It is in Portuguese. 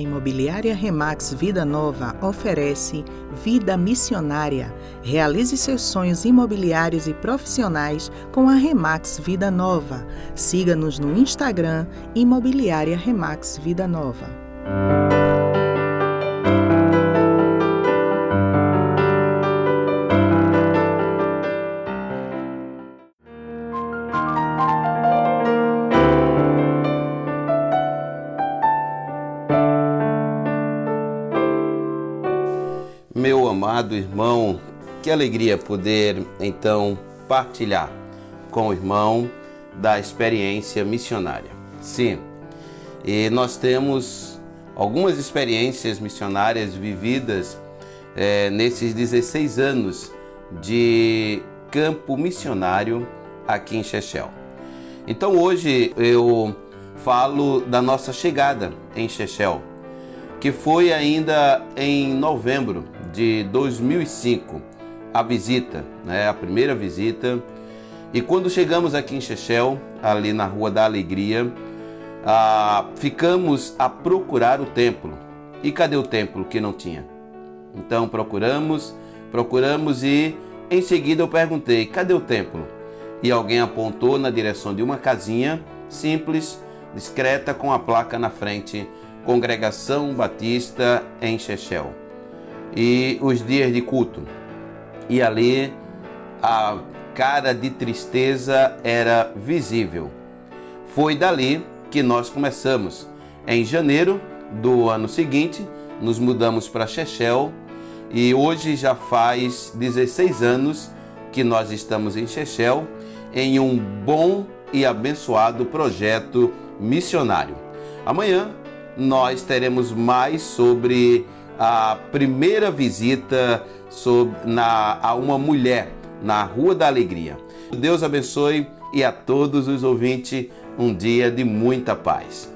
Imobiliária Remax Vida Nova oferece Vida Missionária. Realize seus sonhos imobiliários e profissionais com a Remax Vida Nova. Siga-nos no Instagram Imobiliária Remax Vida Nova. Meu amado irmão, que alegria poder então partilhar com o irmão da experiência missionária. Sim, e nós temos algumas experiências missionárias vividas é, nesses 16 anos de campo missionário aqui em Chechel. Então hoje eu falo da nossa chegada em Chechel, que foi ainda em novembro de 2005, a visita, né, a primeira visita. E quando chegamos aqui em Chechel, ali na Rua da Alegria, ah, ficamos a procurar o templo. E cadê o templo que não tinha? Então procuramos, procuramos e em seguida eu perguntei: cadê o templo? E alguém apontou na direção de uma casinha simples, discreta, com a placa na frente: Congregação Batista em Chechel e os dias de culto. E ali a cara de tristeza era visível. Foi dali que nós começamos. Em janeiro do ano seguinte, nos mudamos para Chechel e hoje já faz 16 anos que nós estamos em Chechel em um bom e abençoado projeto missionário. Amanhã nós teremos mais sobre a primeira visita sobre, na, a uma mulher na Rua da Alegria. Deus abençoe e a todos os ouvintes um dia de muita paz.